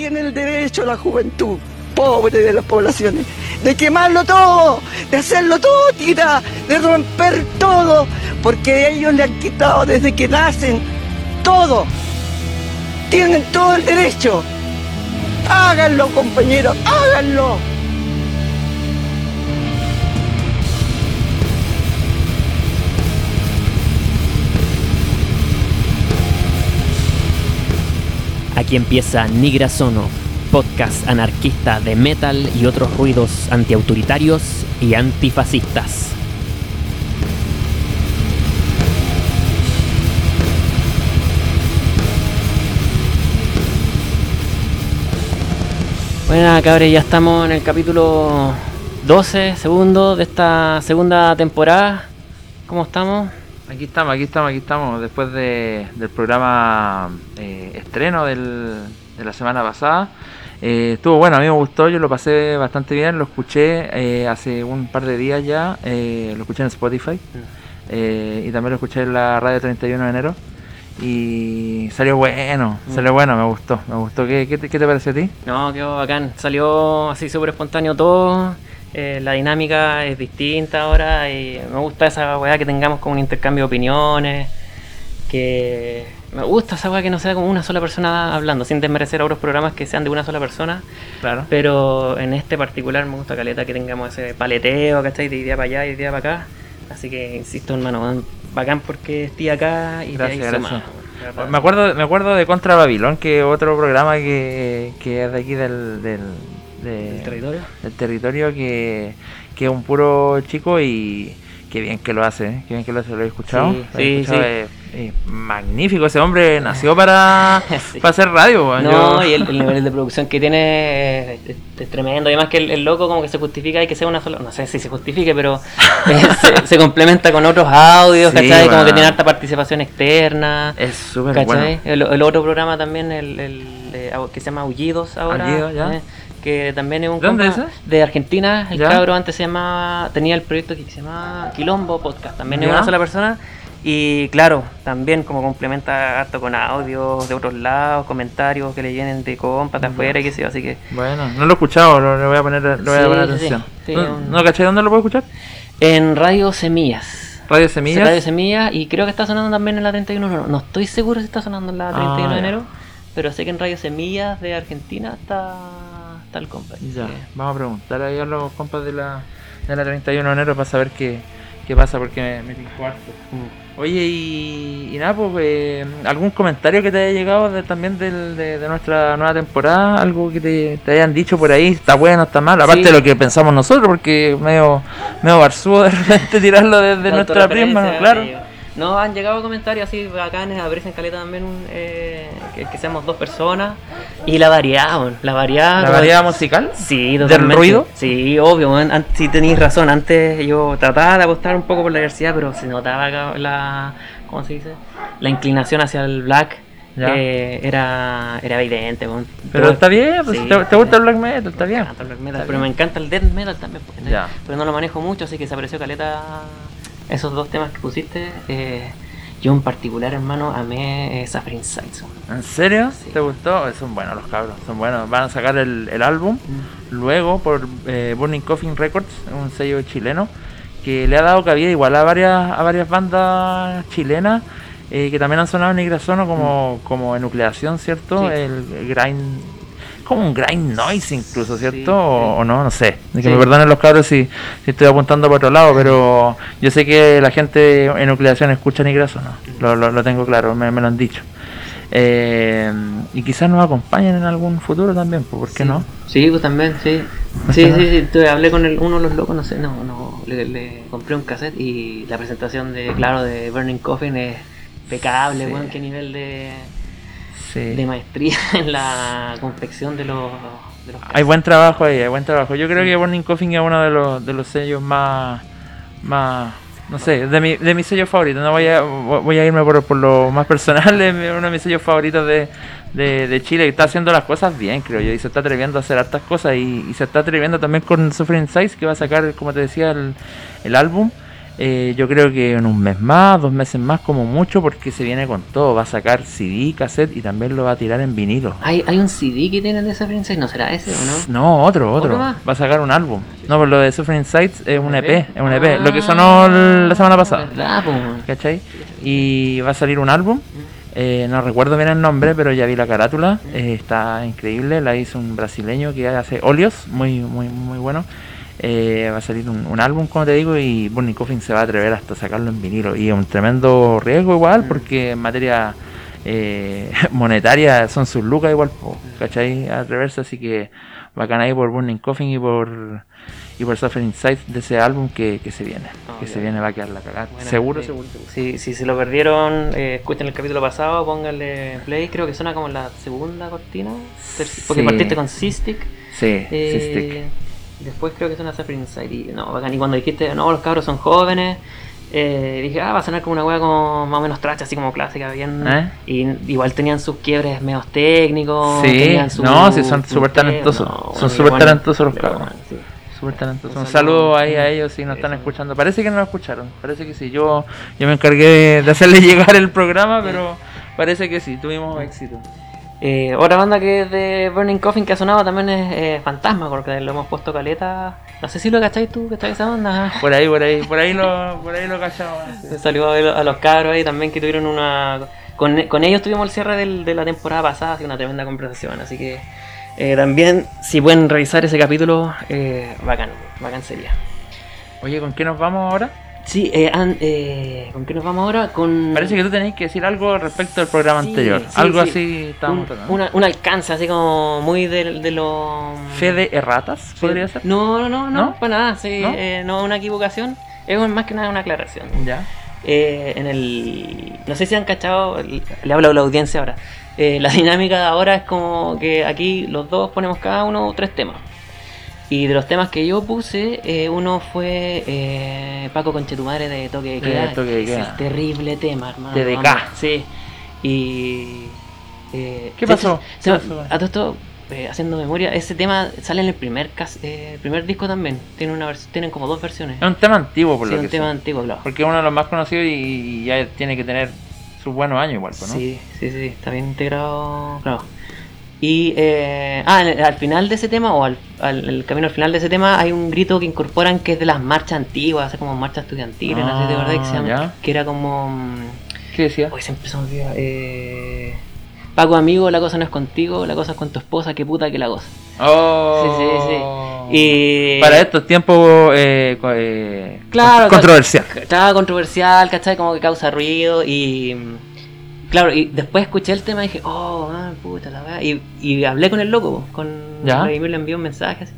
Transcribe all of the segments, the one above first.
tiene el derecho la juventud pobre de las poblaciones, de quemarlo todo, de hacerlo todo tira, de romper todo, porque ellos le han quitado desde que nacen todo. Tienen todo el derecho. Háganlo, compañeros, háganlo. Aquí empieza Nigra Sono, podcast anarquista de metal y otros ruidos antiautoritarios y antifascistas. Bueno, cabres, ya estamos en el capítulo 12, segundo de esta segunda temporada. ¿Cómo estamos? Aquí estamos, aquí estamos, aquí estamos. Después de, del programa eh, estreno del, de la semana pasada. Eh, estuvo bueno, a mí me gustó, yo lo pasé bastante bien, lo escuché eh, hace un par de días ya, eh, lo escuché en Spotify eh, y también lo escuché en la radio 31 de enero y salió bueno, salió bueno, me gustó, me gustó. ¿Qué, qué, te, qué te pareció a ti? No, quedó bacán. Salió así súper espontáneo todo. Eh, la dinámica es distinta ahora y me gusta esa weá que tengamos como un intercambio de opiniones. Que me gusta esa weá que no sea como una sola persona hablando, sin desmerecer a otros programas que sean de una sola persona. Claro. Pero en este particular me gusta caleta que tengamos ese paleteo, ¿cachai? De idea para allá y idea para acá. Así que insisto, hermano, bacán porque estoy acá y te Gracias, hay gracias. Me acuerdo, me acuerdo de Contra Babilón, que otro programa que, que es de aquí del, del, de- ¿El territorio? del territorio que, que es un puro chico y qué bien que lo hace, ¿eh? qué bien que lo hace, lo he escuchado. Sí, sí, escuchado, sí. Es, es magnífico, ese hombre nació para, Sí. para hacer radio. No, y el, el nivel de producción que tiene es, es- tremendo. Además que el, el loco como que se justifica y que sea una sola... No sé si se justifique, pero eh, se, se complementa con otros audios, Sí, ¿cachai? Como bueno. que tiene harta participación externa. es súper bueno. El, el otro programa también, el, de- que se llama Aullidos ahora. Aullidos, ya. Que también es un ¿De dónde compa es ese? de Argentina. El Ya. cabro antes se llamaba... Tenía el proyecto que se llama Quilombo Podcast. También es una sola persona. Y claro, también como complementa harto con audios de otros lados, comentarios que le vienen de compas de afuera y qué sé yo, así que Bueno, no lo he escuchado, lo, voy a poner, le voy a poner atención. sí, ¿No, un- ¿No caché dónde lo puedo escuchar? en Radio Semillas. Radio Semillas. Radio Semillas y creo que está sonando también en la 31 de enero. No estoy seguro si está sonando en la 31 Ah, de enero, pero sé que en Radio Semillas de Argentina está, está el compa. así Ya, que- vamos a preguntar ahí a los compas de la, de la 31 de enero para saber qué, qué pasa porque me, me tincó harto. Mm. Oye, y, y nada, pues, eh, ¿algún comentario que te haya llegado de- también del- de, de nuestra nueva temporada? ¿Algo que te, te hayan dicho por ahí? ¿Está bueno, está mal? Aparte Sí. de lo que pensamos nosotros, porque medio, medio barzúo de repente tirarlo desde nuestra prisma, claro. No, han llegado comentarios así bacanes, aparecen caleta también eh, que, que seamos dos personas. Y la variedad, la variedad. ¿La variedad musical? Sí, ¿Del totalmente. ruido? Sí, obvio, weón. An- sí tenéis razón. Antes yo trataba de apostar un poco por la diversidad, pero se notaba la. ¿Cómo se dice? La inclinación hacia el black. Eh, era, era evidente. Pero está bien, pues, sí, te, gusta el black metal, está bien. Me encanta el black metal, pero me encanta el death metal también, porque Ya. pero no lo manejo mucho, así que se apreció caleta esos dos temas que pusiste. eh, yo en particular, hermano, amé eh, Suffering Sights. ¿En serio? Sí. ¿Te gustó? Son buenos los cabros, son buenos. Van a sacar el, el álbum luego por eh, Burning Coffin Records, un sello chileno, que le ha dado cabida igual a varias, a varias bandas chilenas eh, que también han sonado en Igrasono como, como Enucleación, ¿cierto? Sí. El, el grind, como un grind noise incluso, ¿cierto? Sí, o, sí. o no, no sé. Que Sí. me perdonen los cabros si, si estoy apuntando por otro lado, pero yo sé que la gente en Nucleación escucha Igrasono, lo, lo, lo tengo claro, me, me lo han dicho. Eh, y quizás nos acompañen en algún futuro también, pues, ¿por qué no? Sí, pues también, sí. ¿No Sí, sí, sí. tuve- hablé con el, uno de los locos, no sé, no, no. Le, le compré un cassette y la presentación de, claro, de Burning Coffin es impecable, weón. Qué nivel de, Sí. de maestría en la confección de los. De los Hay buen trabajo ahí, hay buen trabajo. Yo creo que Burning Coffin es uno de los, de los sellos más, más, no sé, de, mi, de mis sellos favoritos. No voy a, voy a irme por, por lo más personal, es uno de mis sellos favoritos de, de, de Chile, que está haciendo las cosas bien, creo yo, y se está atreviendo a hacer hartas cosas, y, y se está atreviendo también con Suffering Size, que va a sacar, como te decía, el, el álbum. Eh, yo creo que en un mes más, dos meses más como mucho, porque se viene con todo. Va a sacar CD, cassette y también lo va a tirar en vinilo. ¿Hay, hay un CD que tienen de Suffering Sights? ¿No será ese o no? No, otro, otro. Va a sacar un álbum. No, pero lo de Suffering Sights es un EP, es un EP. Ah, lo que sonó l- la semana pasada. ¿Cachai? Y va a salir un álbum. eh, no recuerdo bien el nombre, pero ya vi la carátula. eh, está increíble. La hizo un brasileño que hace óleos, muy, muy, muy bueno. Eh, va a salir un, un álbum, como te digo, y Burning Coffin se va a atrever hasta sacarlo en vinilo. Y es un tremendo riesgo igual, porque en materia eh, monetaria son sus lucas igual, ¿cachai? Atreverse, así que bacán ahí por Burning Coffin y por y por Suffering Sight de ese álbum que, que se viene. Ah, que se viene va a quedar la cagada. Bueno, seguro, sí. seguro, seguro. Si, si se lo perdieron, eh, escuchen el capítulo pasado, pónganle play. Creo que suena como la segunda cortina. Porque Sí. partiste con Cystic. Sí, eh, Cystic. Después creo que suena Suffering Inside. Y, no, bacán. Y cuando dijiste, no, los cabros son jóvenes. eh, dije, ah, va a sonar como una wea como más o menos tracha, así como clásica, bien. ¿Eh? Y igual tenían sus quiebres medios técnicos. Sí, su- no, sí, son súper talentosos. no, Son súper bueno, talentosos los cabros. bueno, sí. Súper talentosos. Un Un saludo ahí a ellos si nos están escuchando. Parece que no lo escucharon. Parece que sí. Yo, yo me encargué de, de hacerle llegar el programa, pero parece que sí. Tuvimos éxito. Eh, otra banda que es de Burning Coffin que ha sonado también es eh, Fantasma, porque lo hemos puesto caleta. No sé si lo cacháis tú, que estáis esa banda. Por ahí, por ahí, por ahí lo, por ahí lo cachamos. sí. Un saludo a, los cabros ahí también que tuvieron una. Con, con ellos tuvimos el cierre del- de la temporada pasada, así una tremenda conversación. Así que eh, también, si pueden revisar ese capítulo, eh, bacán, bacán sería. Oye, ¿con qué nos vamos ahora? Sí, eh, an- eh, ¿con qué nos vamos ahora? Con. Parece que tú tenéis que decir algo respecto al programa Sí, anterior. sí, algo sí. así estábamos un, tratando. una- un alcance así como muy de, de lo. ¿Fe de erratas? ¿Podría ser? No, no, no, no, para nada, sí, ¿No? eh, no una equivocación, es más que nada una aclaración. Ya. Eh, en el, no sé si han cachado, le hablo a la audiencia ahora, eh, la dinámica de ahora es como que aquí los dos ponemos cada uno tres temas. Y de los temas que yo puse, eh, uno fue eh, Paco Conchetumadre de Toque de De Queda. Toque de Es el terrible tema, hermano. TDK. Vamos, Sí. Y... eh, ¿Qué de pasó? ¿Qué se me- pasó? a todo esto, eh, haciendo memoria, ese tema sale en el primer, cas- eh, el primer disco también. Tiene una tienen como dos versiones. Es un tema antiguo, por Sí, lo un que tema sé. antiguo, claro. Porque es uno de los más conocidos y, y ya tiene que tener sus buenos años igual, pues, ¿no? Sí, sí, sí, está bien integrado, claro. Y eh, ah, al final de ese tema, o al, al- el camino al final de ese tema, hay un grito que incorporan que es de las marchas antiguas, como marchas estudiantiles, no sé si te acordás que, se Ah, llama- que era como. mm, ¿Qué decía? Hoy se olvida. Eh, Paco, amigo, la cosa no es contigo, la cosa es con tu esposa, qué puta que la cosa. Oh. Sí, sí, sí. Y. Para estos tiempos eh, eh, Claro, con- controversial. Estaba controversial, ¿cachai? Como que causa ruido y... Claro, y después escuché el tema y dije, oh, ah, puta la weá. Y, y hablé con el loco, con ¿Ya? Vladimir le envió un mensaje así.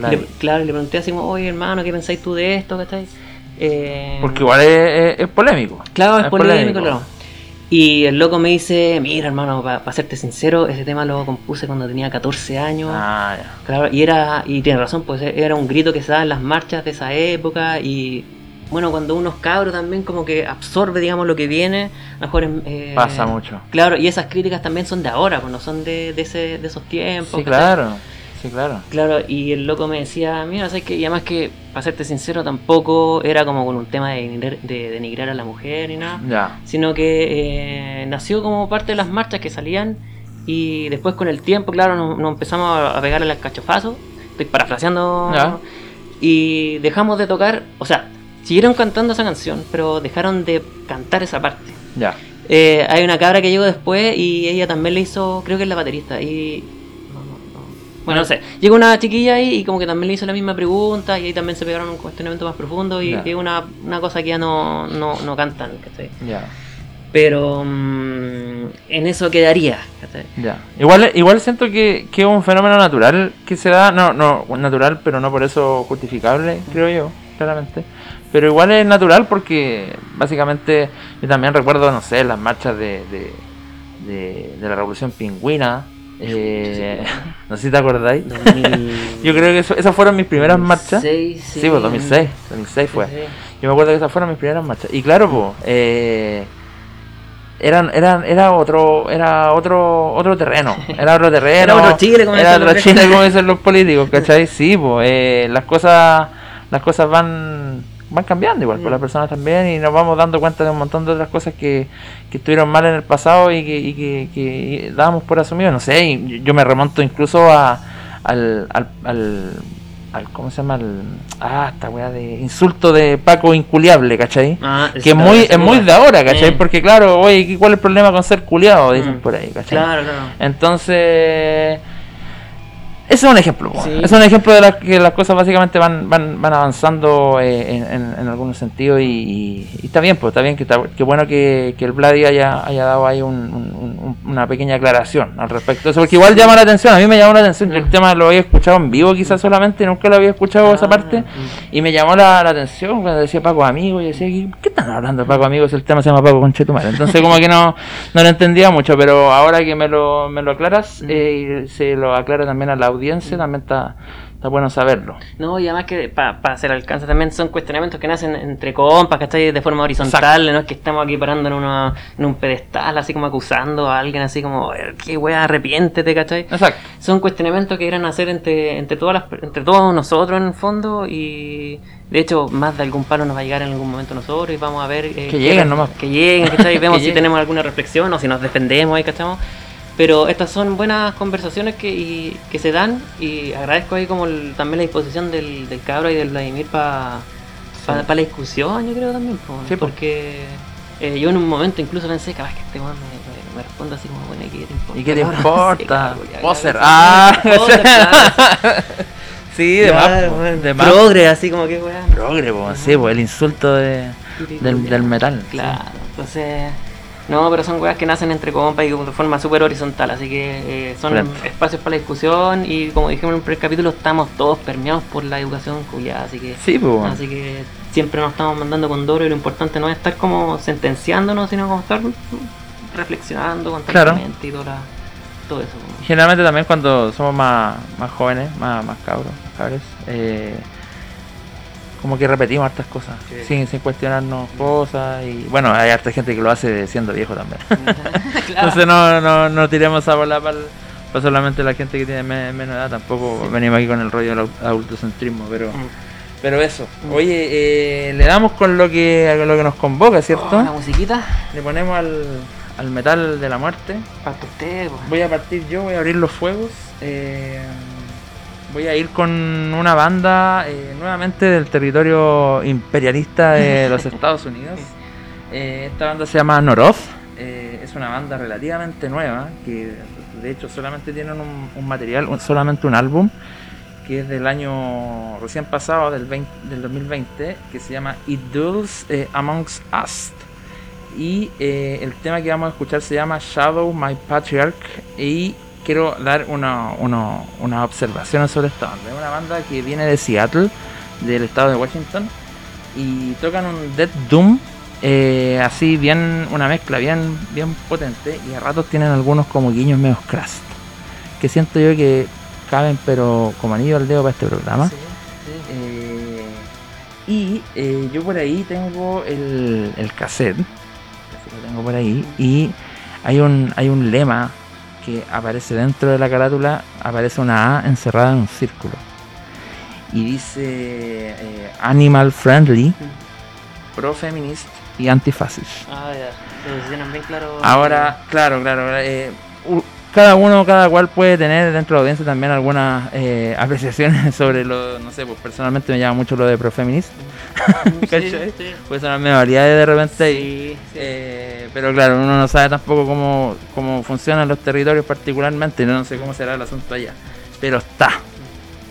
Le- claro, y le pregunté así como, oye hermano, ¿qué pensáis tú de esto, cachai? Eh, Porque igual es, es- es polémico. Claro, es polémico, claro. Y el loco me dice, mira hermano, para serte sincero, ese tema lo compuse cuando tenía 14 años. Ah, ya. Claro, y era, y tiene razón, pues era un grito que se daba en las marchas de esa época y bueno, cuando uno es cabro también como que absorbe, digamos, lo que viene, a lo mejor... eh, Pasa mucho. Claro, y esas críticas también son de ahora, pues no son de, de, ese, de esos tiempos. Sí, claro. Sí, claro. Claro, y el loco me decía, mira, ¿sabes qué? Y además que, para serte sincero, tampoco era como con un tema de denigrar, de denigrar a la mujer ni nada Ya. sino que eh, nació como parte de las marchas que salían y después con el tiempo, claro, nos, nos empezamos a, a pegarle al cachofazo, estoy parafraseando, Ya. y dejamos de tocar, o sea, siguieron cantando esa canción, pero dejaron de cantar esa parte. Ya. Eh, hay una cabra que llegó después y ella también le hizo, creo que es la baterista, y... no, no, no. Bueno, no sé, llegó una chiquilla ahí y como que también le hizo la misma pregunta y ahí también se pegaron un cuestionamiento más profundo y es una, una cosa que ya no, no, no cantan, ¿cachai? Ya. Pero mm, en eso quedaría. ¿cachai? Ya. Igual, igual siento que, que es un fenómeno natural que se da, no, no, natural, pero no por eso justificable, creo yo, claramente. Pero igual es natural porque básicamente yo también recuerdo, no sé, las marchas de, de, de, de la Revolución Pingüina. eh, no sé si te acordáis. Yo creo que eso- esas fueron mis primeras marchas. 2006, Sí, pues 2006, 2006 fue. Sí, sí. Yo me acuerdo que esas fueron mis primeras marchas. Y claro, pues, eh, eran, eran, era otro, era otro, otro terreno. Era otro terreno. Era otro Chile, como Era otro Chile, como dicen los políticos, ¿cachai? Sí, pues, eh, las cosas, las cosas van van cambiando igual, pues las personas también, y nos vamos dando cuenta de un montón de otras cosas que, que estuvieron mal en el pasado y que, y que, que dábamos por asumido. No sé, y yo me remonto incluso a, al, al, al, al- ¿Cómo se llama? Al, ah, esta weá de insulto de Paco Inculiable, ¿cachai? Ah, que es muy, es muy de ahora, ¿cachai? Eh. Porque claro, oye, ¿cuál es el problema con ser culiado? Dicen Mm. por ahí, ¿cachai? Claro, claro. Entonces, es un ejemplo. Sí. Es un ejemplo de las que las cosas básicamente van van, van avanzando eh, en, en, en algunos sentidos y, y- y está bien, pues está bien, que está, qué bueno que, que el Vladi haya, haya dado ahí un- un- un- una pequeña aclaración al respecto eso, porque igual llama la atención, a mí me llamó la atención, el tema lo había escuchado en vivo quizás solamente, nunca lo había escuchado esa Ah, parte, mm. y me llamó la, la atención cuando decía Paco Amigo, y decía, ¿qué, están hablando de Paco Amigo si el tema se llama Paco Conchetumar? Entonces como que no, no lo entendía mucho, pero ahora que me lo, me lo aclaras, eh, y se lo aclara también a la audiencia, también está, está bueno saberlo. No, y además que para hacer alcance también son cuestionamientos que nacen entre compas, ¿cachai? De forma horizontal, no es que estamos aquí parando en, una, en un pedestal, así como acusando a alguien, así como, "Eh, qué wea, arrepiéntete, ¿cachai? Exacto. Son cuestionamientos que irán a hacer entre, entre, todas las, entre todos nosotros en el fondo y de hecho más de algún palo nos va a llegar en algún momento nosotros y vamos a ver... eh, Que lleguen nomás. Que lleguen, ¿cachai? Vemos Que si lleguen. tenemos alguna reflexión o si nos defendemos ahí, ¿cachamos? Pero estas son buenas conversaciones que, y- que se dan y agradezco ahí como el- también la disposición del, del cabro y del Vladimir para la discusión, yo creo también, po, Sí, po. porque eh, yo en un momento incluso pensé, que este weón me, me, me responde así como, bueno, ¿y qué te importa? ¿Y qué te cabrón?" importa? Sí, Poser. Ah, poser, claro. sí, de Claro, más, de más. Progre, así como que weón. Progre, po, sí, po, el insulto de, del, del metal. Claro, entonces. No, pero son weas que nacen entre compas y de forma súper horizontal, así que eh, son espacios para la discusión y como dijimos en el primer capítulo, estamos todos permeados por la educación culiada, así que Sí, po. así que siempre nos estamos mandando con duro y lo importante no es estar como sentenciándonos, sino como estar reflexionando constantemente y toda la- todo eso. Generalmente también cuando somos más, más jóvenes, más, más cabros, más cabres, eh, como que repetimos hartas cosas, Sí. sin, sin cuestionarnos cosas y bueno, hay harta gente que lo hace siendo viejo también. Claro. Entonces no, no, no tiremos a bola para solamente la gente que tiene me- menos edad, tampoco venimos aquí con el rollo del adultocentrismo, pero Mm. pero eso. Oye, eh, le damos con lo que, lo que nos convoca, ¿cierto? Oh, la musiquita, Le ponemos al, al metal de la muerte. para usted, pues. Voy a partir yo, voy a abrir los fuegos. eh, voy a ir con una banda eh, nuevamente del territorio imperialista de los Estados Unidos. Eh, esta banda se llama Noroth. eh, es una banda relativamente nueva que de hecho solamente tienen un, un material, un- solamente un álbum que es del año recién pasado, del, 20 del 2020, que se llama It Duels eh, Amongst Us. Y eh, el tema que vamos a escuchar se llama Shadow My Patriarch. Y quiero dar una, una, unas observaciones sobre esta banda. Es una banda que viene de Seattle, del estado de Washington. Y tocan un Dead Doom. eh, así bien, una mezcla bien, bien potente. Y a ratos tienen algunos como guiños medio crust. Que siento yo que caben pero como anillo al dedo para este programa. Sí, sí. Eh, y eh, yo por ahí tengo el, el cassette. Así lo tengo por ahí. Y hay un, hay un lema que aparece dentro de la carátula. Aparece una A encerrada en un círculo. Y dice eh, Animal Friendly, Pro Feminist y Antifascist. Ah, ya. Bien claro. Ahora, claro, claro. eh, cada uno, cada cual puede tener dentro de la audiencia también algunas eh, apreciaciones sobre lo, no sé, pues personalmente me llama mucho lo de profeminist. Sí, ¿cachai? sí. Puede sonar medio variedades de repente. y- Sí, sí. eh, pero claro, uno no sabe tampoco cómo, cómo funcionan los territorios particularmente, no sé cómo será el asunto allá. Pero está.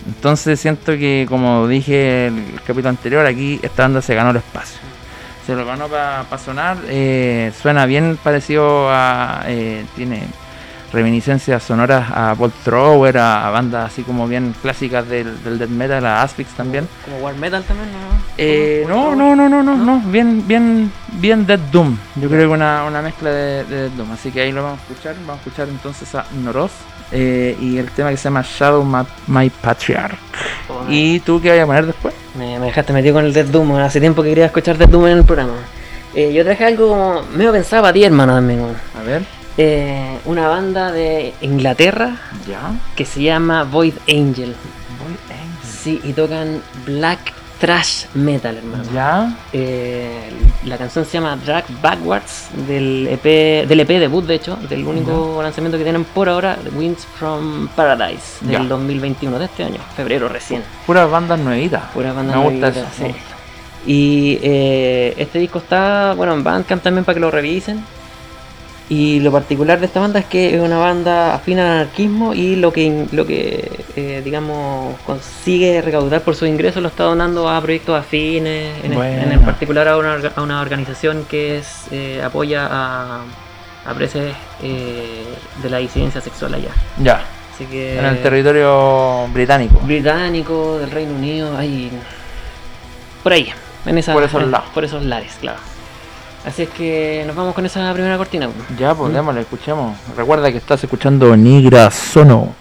Entonces siento que, como dije el capítulo anterior, aquí esta banda se ganó el espacio. Se lo ganó para sonar. eh, suena bien parecido a... eh, tiene reminiscencias sonoras a Bolt Thrower, a, a bandas así como bien clásicas del, del death metal, a Asphyx también. Como War Metal también, ¿no? Eh, no, no, no, no, no, no, bien, bien, bien Dead Doom. Yo creo que una, una mezcla de, de Dead Doom. Así que ahí lo vamos a escuchar. Vamos a escuchar entonces a Noroz eh, y el tema que se llama Shadow My, My Patriarch. Oh, ¿Y tú qué vas a poner después? Me, me dejaste metido con el Death Doom, hace tiempo que quería escuchar Death Doom en el programa. Eh, yo traje algo como medio pensado para ti, hermano, también. A ver. Eh, una banda de Inglaterra Ya. que se llama Void Angel. Voy Sí, y tocan Black trash metal, hermano. ¿Ya? Eh, la canción se llama Drag Backwards del EP, del EP debut, de hecho, del único lanzamiento que tienen por ahora, The Winds from Paradise, del Ya. 2021 de este año, febrero recién. Puras bandas nuevitas. Me gusta eso. sí. Y eh, este disco está, bueno, en Bandcamp también para que lo revisen. Y lo particular de esta banda es que es una banda afín al anarquismo y lo que, lo que eh, digamos, consigue recaudar por sus ingresos lo está donando a proyectos afines, en, en particular a una, a una organización que es eh, apoya a, a presos eh, de la disidencia sexual allá. Ya. Así que En el territorio británico. británico, del Reino Unido, ahí. Por ahí, en esa. Por esos lares, claro. Así es que nos vamos con esa primera cortina. pues. Ya, pues démosle, escuchemos. Recuerda que estás escuchando Nigra Sono.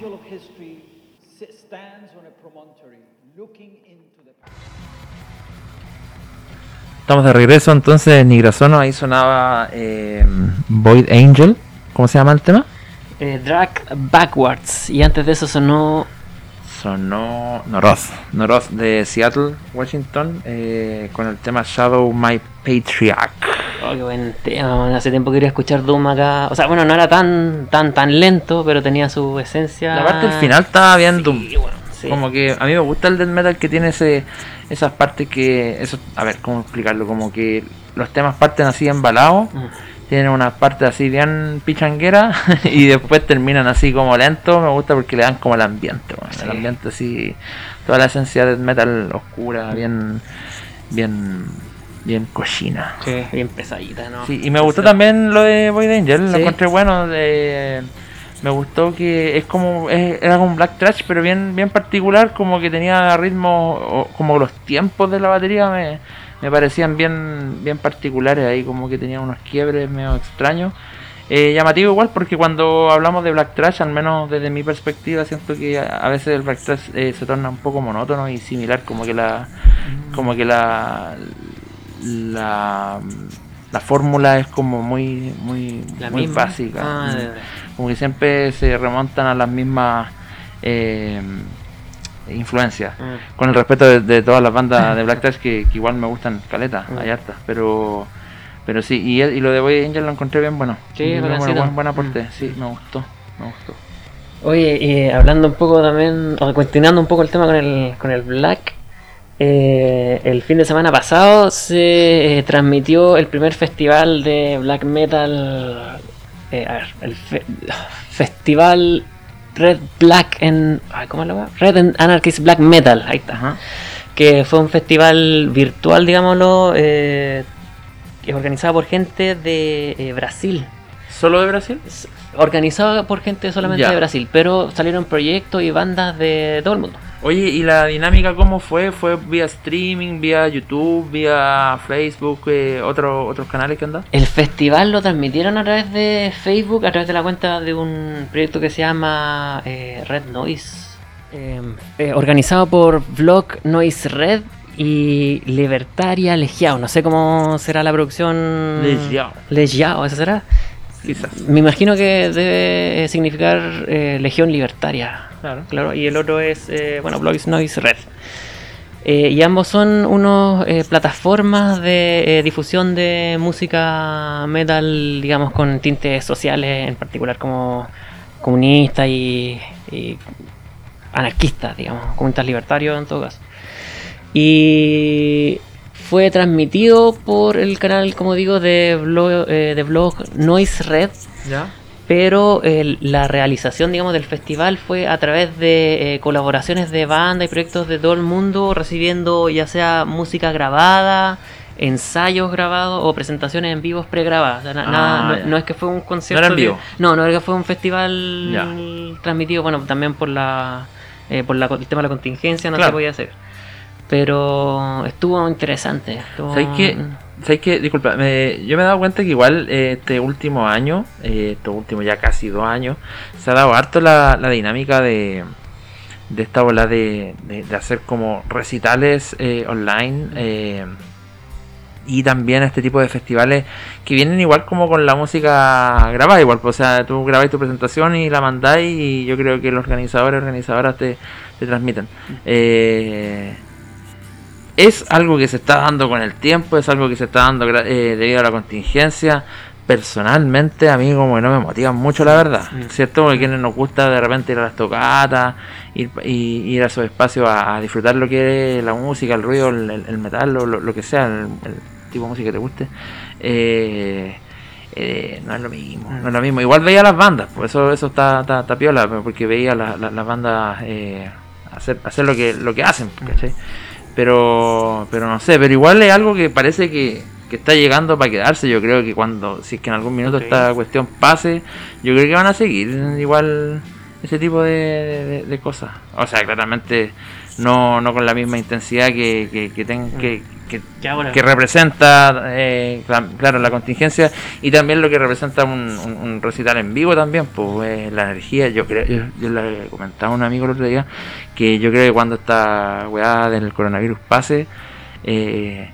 angel of history stands on a promontory looking into the Estamos de regreso entonces Nigrasono, ahí sonaba eh, Void Angel, ¿cómo se llama el tema? Eh, Drag Backwards, y antes de eso sonó Sonó Noroth, Noroth de Seattle, Washington, eh, con el tema Shadow My Patriarch. Oh, qué buen tema, man. Hace tiempo quería escuchar Doom acá. O sea, bueno, no era tan tan tan lento, pero tenía su esencia. La parte del final estaba bien Doom. Sí, bueno, sí. Como que a mí me gusta el death metal que tiene ese, esas partes que. Eso, a ver, ¿cómo explicarlo? Como que los temas parten así embalados, Mm. Tienen unas partes así bien pichangueras y después terminan así como lento. Me gusta porque le dan como el ambiente, bueno, Sí. el ambiente así, toda la esencia del metal oscura, bien, bien, bien cochina. Sí, bien pesadita, ¿no? Sí, y me gustó también lo de Void Angel, lo encontré bueno. de- me gustó que es como es- era como un black trash, pero bien bien particular, como que tenía ritmo, como los tiempos de la batería me, me parecían bien bien particulares ahí, como que tenía unos quiebres medio extraños. Eh, llamativo igual porque cuando hablamos de black trash, al menos desde mi perspectiva, siento que a, veces el black trash eh, se torna un poco monótono y similar, como que la como que la la, la fórmula es como muy muy La muy misma. básica Ah, Mm. como que siempre se remontan a las mismas eh, influencias Mm. con el respeto de, de todas las bandas de Black Trash que, que igual me gustan caleta Mm. hay hartas pero pero sí y, y lo de Boy Angel lo encontré bien bueno Sí, Bien bueno, buen, buen aporte Mm. sí me gustó me gustó Oye, y hablando un poco también, o continuando un poco el tema con el, con el Black, eh, el fin de semana pasado se eh, transmitió el primer festival de black metal. eh, a ver, el fe- festival Red Black en. ¿Cómo lo va? Red and Anarchist Black Metal, ahí está. Ajá. Que fue un festival virtual, digámoslo, eh, que organizado por gente de eh, Brasil solo de Brasil organizado por gente solamente Ya. de Brasil, pero salieron proyectos y bandas de todo el mundo. Oye, ¿y la dinámica cómo fue? ¿Fue vía streaming, vía YouTube, vía Facebook, eh, otro- otros canales que andan? El festival lo transmitieron a través de Facebook, a través de la cuenta de un proyecto que se llama eh, Red Noise, eh, eh, organizado por Vlog Noise Red y Libertaria Legiao. No sé cómo será la producción. Legiao. Legiao, ¿eso será? Quizás. Me imagino que debe eh, significar eh, Legión Libertaria. Claro. Claro, y el otro es, eh, bueno, Blogs Noise Red. Eh, y ambos son unos eh, plataformas de difusión de música metal, digamos, con tintes sociales, en particular como comunistas y, y anarquistas, digamos, comunistas libertarios en todo caso. Y fue transmitido por el canal, como digo, de blog, eh, de blog Noise Red, ¿Ya? pero eh, la realización, digamos, del festival fue a través de eh, colaboraciones de banda y proyectos de todo el mundo, recibiendo ya sea música grabada, ensayos grabados o presentaciones en vivos pregrabadas. O sea, na- Ah, nada- no, no es que fue un concierto. No era en que- vivo. no, no era que fue un festival Ya. transmitido, bueno, también por la eh, por la, el tema de la contingencia no Claro. se podía hacer. Pero estuvo interesante. estuvo- ¿Sabes qué? ¿Sabes qué? Disculpa, me- yo me he dado cuenta que igual eh, este último año, eh, estos últimos ya casi dos años, se ha dado harto la, la dinámica de, de esta bola de, de- de hacer como recitales eh, online eh, y también este tipo de festivales que vienen igual como con la música grabada igual, pues, o sea, tú grabáis tu presentación y la mandáis y yo creo que los organizadores organizadoras te, te transmiten. Eh, es algo que se está dando con el tiempo, es algo que se está dando eh, debido a la contingencia. Personalmente, a mí como que no me motivan mucho, la verdad. ¿Cierto? Porque a quienes nos gusta de repente ir a las tocatas, ir, ir a esos espacios a, a disfrutar lo que es la música, el ruido, el, el- metal, lo, lo- que sea, el, el tipo de música que te guste. Eh, eh, no es lo mismo, no es lo mismo. Igual veía las bandas, pues eso, eso está, está, está piola, porque veía la- la- las bandas eh, hacer, hacer lo que, lo que hacen, ¿cachai? Pero pero no sé pero igual es algo que parece que, que está llegando para quedarse yo creo que cuando si es que en algún minuto Ok. esta cuestión pase yo creo que van a seguir igual ese tipo de, de- de cosas o sea claramente no, no con la misma intensidad que, que, que, ten- Mm. que, representa, eh, cla- claro, la contingencia y también lo que representa un, un- un recital en vivo también, pues eh, la energía, yo creo, yo, yo le comentaba a un amigo el otro día, que yo creo que cuando esta weá del coronavirus pase, eh,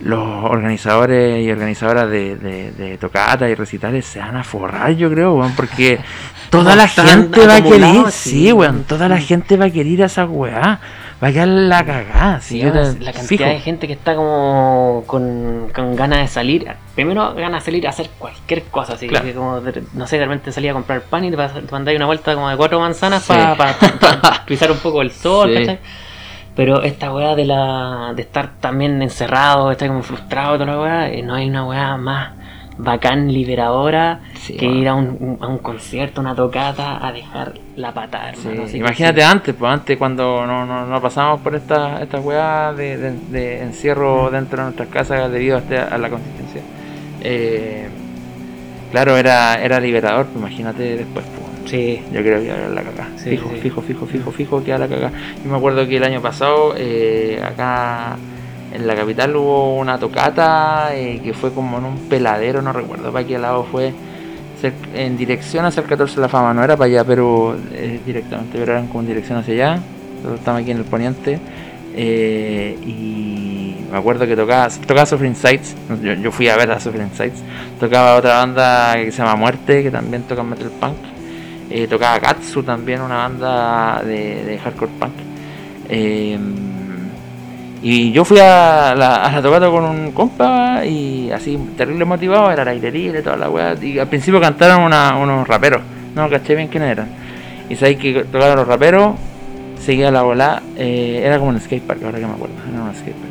los organizadores y organizadoras de, de, de tocatas y recitales se van a forrar, yo creo, weón, porque toda la gente va a querer, sí, weón, toda la gente va a querer ir a esa weá, va a quedar la cagada, sí, Sí, yo te- la cantidad fijo. de gente que está como con, con ganas de salir. Primero ganas de salir a hacer cualquier cosa, así Claro. que como, de- no sé, de repente salía a comprar pan y te, mandáis una vuelta como de cuatro manzanas Sí. para pisar un poco el sol, Sí. ¿cachai? Pero esta weá de la de estar también encerrado, estar como frustrado, toda la weá, eh, no hay una weá más bacán, liberadora, Sí, que ir a un, a un concierto, una tocata, a dejar la patada, Sí, que imagínate antes, pues antes cuando no, no, no pasamos por esta, esta weá de, de- de encierro dentro de nuestras casas debido a, este- a la contingencia. Eh, claro, era, era liberador, pues imagínate después, pues. Sí, Yo creo que iba a la cagada. Sí, fijo, sí. fijo, fijo, fijo, fijo, que a la cagada. Yo me acuerdo que el año pasado, eh, acá en la capital hubo una tocata eh, que fue como en un peladero, no recuerdo para qué lado fue, en dirección hacia el 14 de la fama, no era para allá, pero eh, directamente, pero eran como en dirección hacia allá. Nosotros estamos aquí en el poniente. eh, y me acuerdo que tocaba, tocaba Suffering Sights. Yo, yo fui a ver a Suffering Sights. Tocaba otra banda que se llama Muerte, que también toca metal punk. Eh, tocaba Katsu también, una banda de, de hardcore punk. Eh, y yo fui a la, a la tocata con un compa y así terrible motivado, era el aire libre, toda la weá. Y al principio cantaron una- unos raperos, no caché bien quiénes eran. Y sabéis que tocaron los raperos, seguía la bola, eh, era como un skatepark, ahora que me acuerdo, era un skatepark.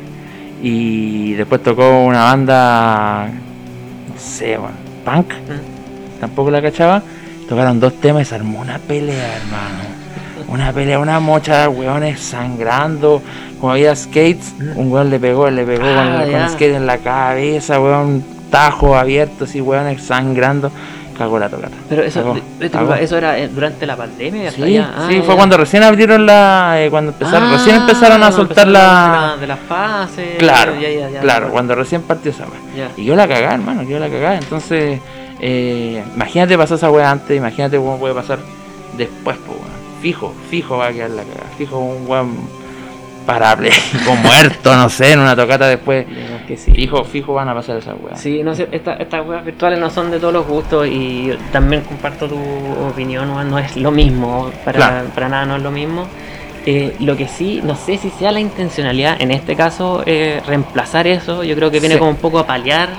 Y después tocó una banda, no sé, bueno, punk, Mm. tampoco la cachaba. Tocaron dos temas y se armó una pelea, hermano. Una pelea, una mocha de weones sangrando. Como había skates, un weón le pegó, le pegó Ah, con, el skate en la cabeza, weón, tajo abierto, así weones sangrando. Cagó la tocata. Pero eso, Cagó, de- de- cagó. eso era eh, durante la pandemia. hasta Sí? Ah, sí, ya. fue cuando recién abrieron la. eh, cuando empezaron, recién Ah, empezaron a soltar la. de, las fases. Claro, ya, ya, ya, claro, cuando recién partió esa. Y yo la cagá, hermano, yo la cagá. Entonces, eh, imagínate pasar esa weá antes, imagínate cómo puede pasar después, pues, weón. Fijo, fijo va a quedar la cagada. Fijo un weón parapléjico, muerto, no sé, en una tocata después. Digamos que sí. Fijo, fijo van a pasar esas weas. Sí, no sé, esta- estas weas virtuales no son de todos los gustos y también comparto tu opinión, no es lo mismo, para, Claro. para nada no es lo mismo. Eh, lo que sí, no sé si sea la intencionalidad, en este caso, eh, reemplazar eso, yo creo que viene Sí. como un poco a paliar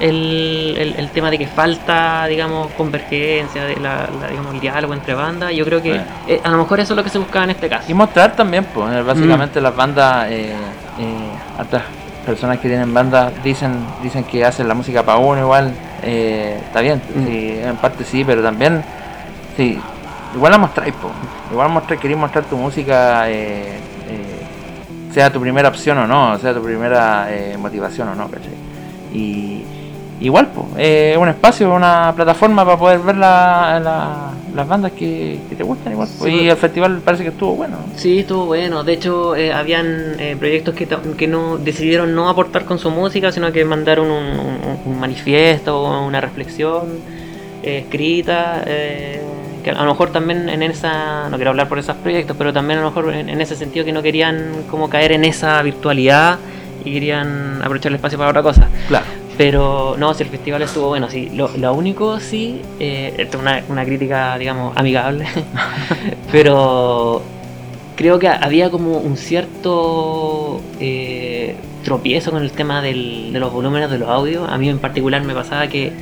el, el, el tema de que falta, digamos, convergencia, de la, la- digamos, el diálogo entre bandas, yo creo que Bueno. eh, a lo mejor eso es lo que se buscaba en este caso. Y mostrar también, pues, eh, Mm. básicamente las bandas, eh, eh, personas que tienen bandas dicen dicen que hacen la música para uno igual, eh, está bien, Mm. sí, en parte sí, pero también, sí, igual la mostráis, po. Igual mostrar, queréis mostrar tu música, eh, eh, sea tu primera opción o no, sea tu primera eh, motivación o no, ¿cachai? Y igual, pues, es un espacio, una plataforma para poder ver la- la- las bandas que, que te gustan igual, po. Sí, y pues. el festival parece que estuvo bueno. ¿no? Sí, estuvo bueno. De hecho, eh, habían eh, proyectos que, que no decidieron no aportar con su música, sino que mandaron un, un- un manifiesto, una reflexión escrita. eh, que a lo mejor también en esa, no quiero hablar por esos proyectos, pero también a lo mejor en, en ese sentido que no querían como caer en esa virtualidad y querían aprovechar el espacio para otra cosa. Claro. Pero no, si el festival estuvo bueno, sí. Lo, lo único, sí, eh, esto es una, una crítica, digamos, amigable, pero creo que había como un cierto eh, tropiezo con el tema del- de los volúmenes de los audios. A mí en particular me pasaba que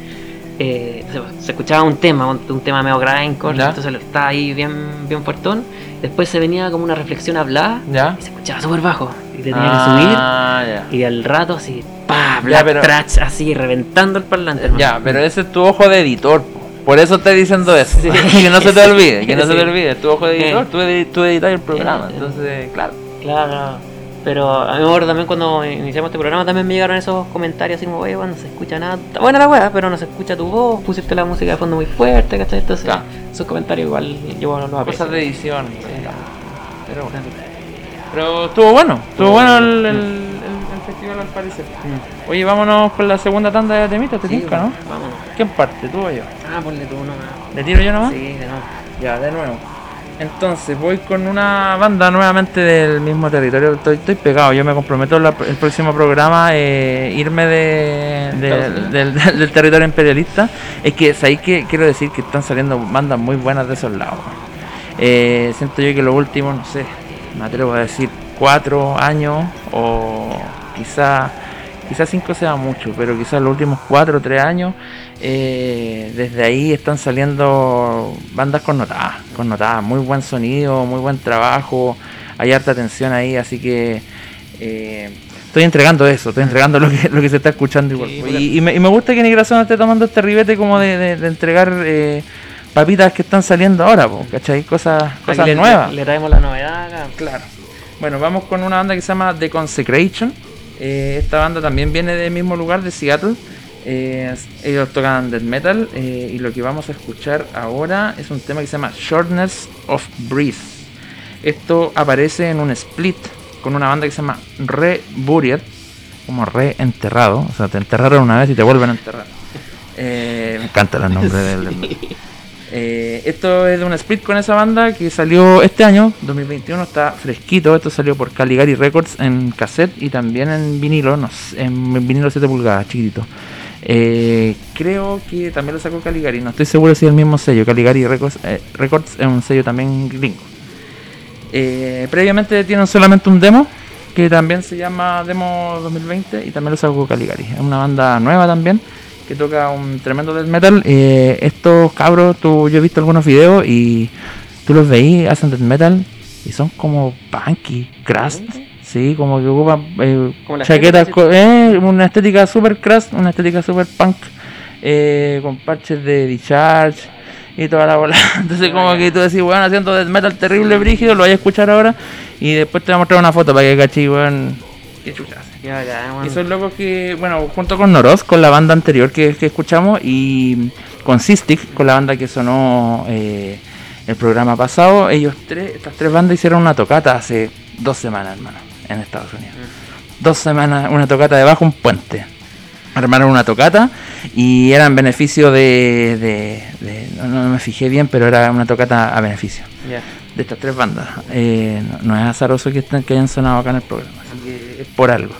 eh, se, se escuchaba un tema, un, un tema medio grindcore, Ya. entonces lo estaba ahí bien, bien fuertón. Después se venía como una reflexión hablada ¿Ya? y se escuchaba súper bajo. Y te tenía que subir. Ah, ya. Y al rato así, pa, black pero- trash, así, reventando el parlante. hermano. Ya, pero ese es tu ojo de editor. po. Por eso estoy diciendo eso. Sí. que no se te olvide, que no se te olvide. Tu ojo de editor, Eh. tú, edi- tú editas el programa. Eh. Entonces, claro. Claro. Pero a mí me acuerdo también cuando iniciamos este programa también me llegaron esos comentarios así como, oye, bueno, no se escucha nada. Está buena la weá, pero no se escucha tu voz, pusiste la música de fondo muy fuerte, ¿cachai? Entonces, Claro. esos comentarios igual yo no los aprecio. Cosas de edición. eh, Pero bueno. Pero estuvo bueno, estuvo bueno el, el, el- el festival al parecer. Oye, vámonos con la segunda tanda de temitas, te Sí, tinca, ¿no? Vámonos. ¿Quién parte, tú o yo? Ah, ponle tú nomás. ¿Le tiro yo nomás? Sí, de nuevo. Ya, de nuevo. Entonces, voy con una banda nuevamente del mismo territorio. Estoy, estoy pegado. Yo me comprometo la- el próximo programa eh, irme de, del, del- del territorio imperialista. Es que, ¿sabéis que Quiero decir que están saliendo bandas muy buenas de esos lados. Eh, siento yo que los últimos, no sé, me atrevo a decir cuatro años o quizá quizás cinco sea mucho, pero quizás los últimos cuatro o tres años, eh, desde ahí están saliendo bandas connotadas, connotadas, muy buen sonido, muy buen trabajo, hay harta atención ahí, así que eh, estoy entregando eso, estoy entregando lo que, lo que se está escuchando igual. Y, y me, y me gusta que Nigrason esté tomando este ribete como de, de- de entregar eh, papitas que están saliendo ahora, po, ¿cachai? Cosas, Aquí cosas le, nuevas. Le traemos la novedad acá. Claro. Bueno, vamos con una banda que se llama The Consecration. Eh, esta banda también viene del mismo lugar, de Seattle. Eh, ellos tocan death metal eh, y lo que vamos a escuchar ahora es un tema que se llama Shortness of Breath. Esto aparece en un split con una banda que se llama Reburied, como reenterrado, o sea, te enterraron una vez y te vuelven a enterrar. Eh, me encanta el nombre del, del- eh, esto es de un split con esa banda que salió este año, 2021, está fresquito. Esto salió por Caligari Records en cassette y también en vinilo, no en vinilo 7 pulgadas, chiquitito. Eh, creo que también lo sacó Caligari, no estoy seguro si es el mismo sello. Caligari Records, eh, Records es un sello también gringo. Eh, previamente tienen solamente un demo que también se llama Demo 2020 y también lo sacó Caligari. Es una banda nueva también que toca un tremendo death metal. Eh, estos cabros, tú, yo he visto algunos videos y tú los veís, hacen death metal y son como punky, crust. Sí, como que ocupan eh, chaquetas, eh, una estética super crust, una estética super punk, eh, con parches de discharge y toda la bola. Entonces, Ah, como ya. que tú decís, weón, haciendo death metal terrible, brígido, lo vais a escuchar ahora y después te voy a mostrar una foto para que cachis, weón, qué chucha hace. Ya, ya, Y son locos que, bueno, junto con Noroz, con la banda anterior que, que escuchamos, y con Sistik, con la banda que sonó eh, el programa pasado, ellos tres, estas tres bandas hicieron una tocata hace dos semanas, hermano, en Estados Unidos. Dos semanas, una tocata debajo de un puente. Armaron una tocata y era en beneficio de. de- de- no, no me fijé bien, pero era una tocata a beneficio de estas tres bandas. Eh, no, no es azaroso que, estén- que hayan sonado acá en el programa, así que es por algo.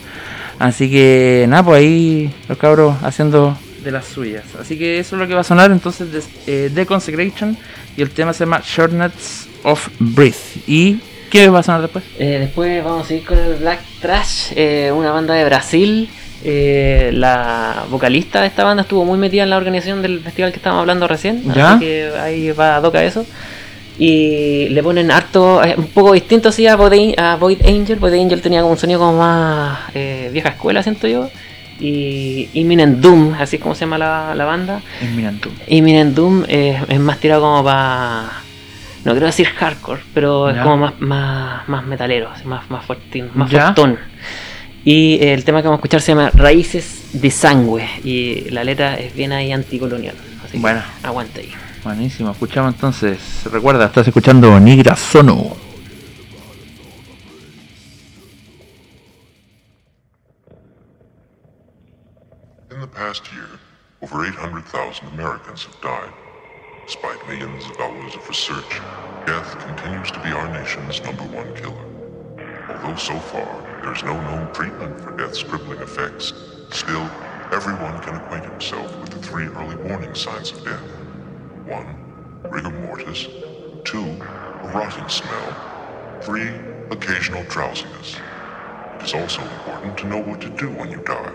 Así que nada, pues ahí los cabros haciendo de las suyas. Así que eso es lo que va a sonar entonces de, eh, The Consecration y el tema se llama Shortness of Breath. ¿Y qué va a sonar después? Eh, después vamos a seguir con el Black Trash, eh, una banda de Brasil. Eh, la vocalista de esta banda estuvo muy metida en la organización del festival que estábamos hablando recién. ¿Ya? Así que ahí va a toca eso. Y le ponen harto, eh, un poco distinto así a Void, a Void Angel. Void Angel tenía como un sonido como más eh, vieja escuela, siento yo. Y Imminent Doom, así es como se llama la, la banda. Imminent Doom eh, es más tirado como para. No quiero decir hardcore, pero es como más, más, más metalero, así, más, más fuertín, más fuertón. Y el tema que vamos a escuchar se llama Raíces de Sangre. Y la letra es bien ahí anticolonial. Así que Bueno. aguanta ahí. Buenísimo, escuchamos entonces. Recuerda, estás escuchando Nigra Sono. In the past year, over 800,000 Americans have died. Despite millions of dollars of research, death continues to be our nation's number one killer. Although so far there is no known treatment for death's crippling effects, still, everyone can acquaint himself with the three early warning signs of death. One, rigor mortis. Two, a rotting smell. Three, occasional drowsiness. It is also important to know what to do when you die.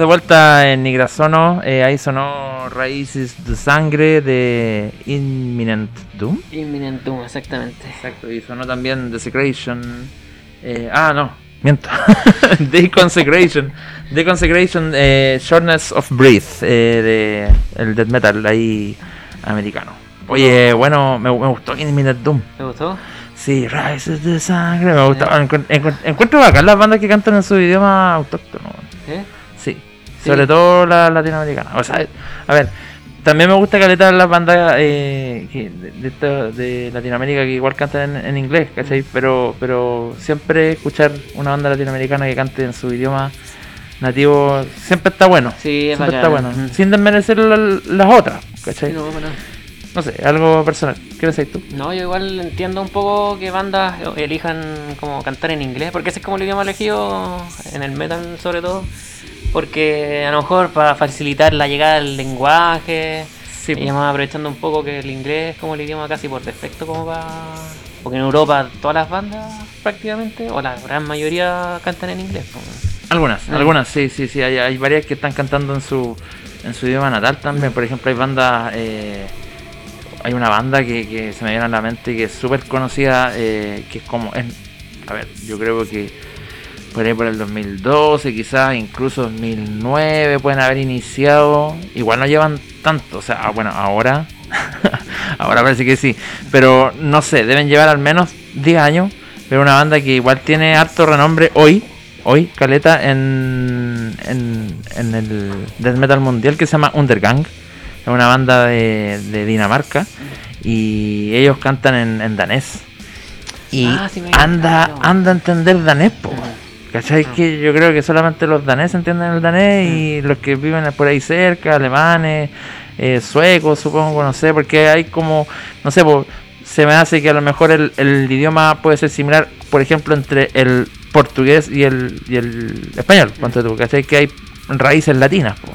Estamos de vuelta en Nigrasono. Eh, ahí sonó Raíces de Sangre de Imminent Doom. Imminent Doom, exactamente. Exacto, y sonó también Desecration. Eh, ah, no, miento. Deconsecration. Deconsecration, eh, Shortness of Breath, eh, de el death metal ahí americano. Oye, bueno, me, me gustó Imminent Doom. ¿Te gustó? Sí, Raíces de Sangre, me gusta. Encu- encu- encuentro bacán las bandas que cantan en su idioma autóctono. ¿Eh? Sí, sobre todo la latinoamericana. O sea, a ver, también me gusta caleta las bandas eh, de, de Latinoamérica que igual cantan en, en inglés, ¿cachai? Pero, pero siempre escuchar una banda latinoamericana que cante en su idioma nativo siempre está bueno. Sí, es siempre está bueno. Mm. Sin desmerecer la- las otras, ¿cachai? Sí, no, bueno. No sé, algo personal. ¿Qué decís tú? No, yo igual entiendo un poco que bandas elijan como cantar en inglés, porque ese es como el idioma elegido en el metal sobre todo, porque a lo mejor para facilitar la llegada del lenguaje, Sí, y además aprovechando un poco que el inglés es como el idioma casi por defecto como para... Porque en Europa todas las bandas prácticamente, o la gran mayoría cantan en inglés. Algunas, Ah. algunas, sí, sí, sí. Hay, hay varias que están cantando en su en su idioma natal también. Por ejemplo, hay bandas. eh, hay una banda que, que se me viene a la mente que es súper conocida, eh, que es como. Es, a ver, yo creo que por ahí por el 2012, quizás incluso 2009 pueden haber iniciado. Igual no llevan tanto, o sea, ah, bueno, ahora. ahora parece que sí. Pero no sé, deben llevar al menos 10 años. Pero una banda que igual tiene harto renombre hoy, hoy, Caleta, en, en, en el death metal mundial que se llama Undergang. Es una banda de, de Dinamarca y ellos cantan en, en danés. Y Ah, sí anda, anda a entender danés, po. ¿Cachai? Que yo creo que solamente los daneses entienden el danés y los que viven por ahí cerca, alemanes, eh, suecos, supongo, no sé, porque hay como, no sé, se me hace que a lo mejor el, el idioma puede ser similar, por ejemplo, entre el portugués y el, y el español, ¿cachai? Que hay raíces latinas, po,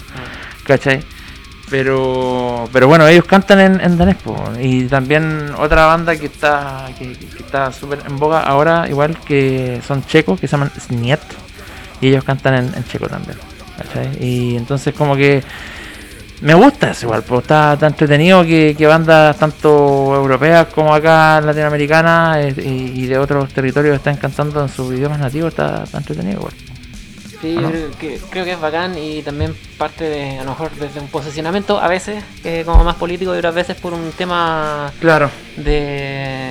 ¿cachai? Pero, pero bueno, ellos cantan en, en danés, po. y también otra banda que está que, que está súper en boga ahora, igual que son checos, que se llaman Sniet, y ellos cantan en, checo también, ¿cachai? Y entonces como que me gusta eso igual, pues está, está entretenido que, bandas tanto europeas como acá latinoamericanas eh, y, y de otros territorios están cantando en sus idiomas nativos, está, está entretenido igual. Sí, Ajá. creo que, creo que es bacán y también parte de, a lo mejor desde un posicionamiento, a veces eh, como más político y otras veces por un tema Claro. de,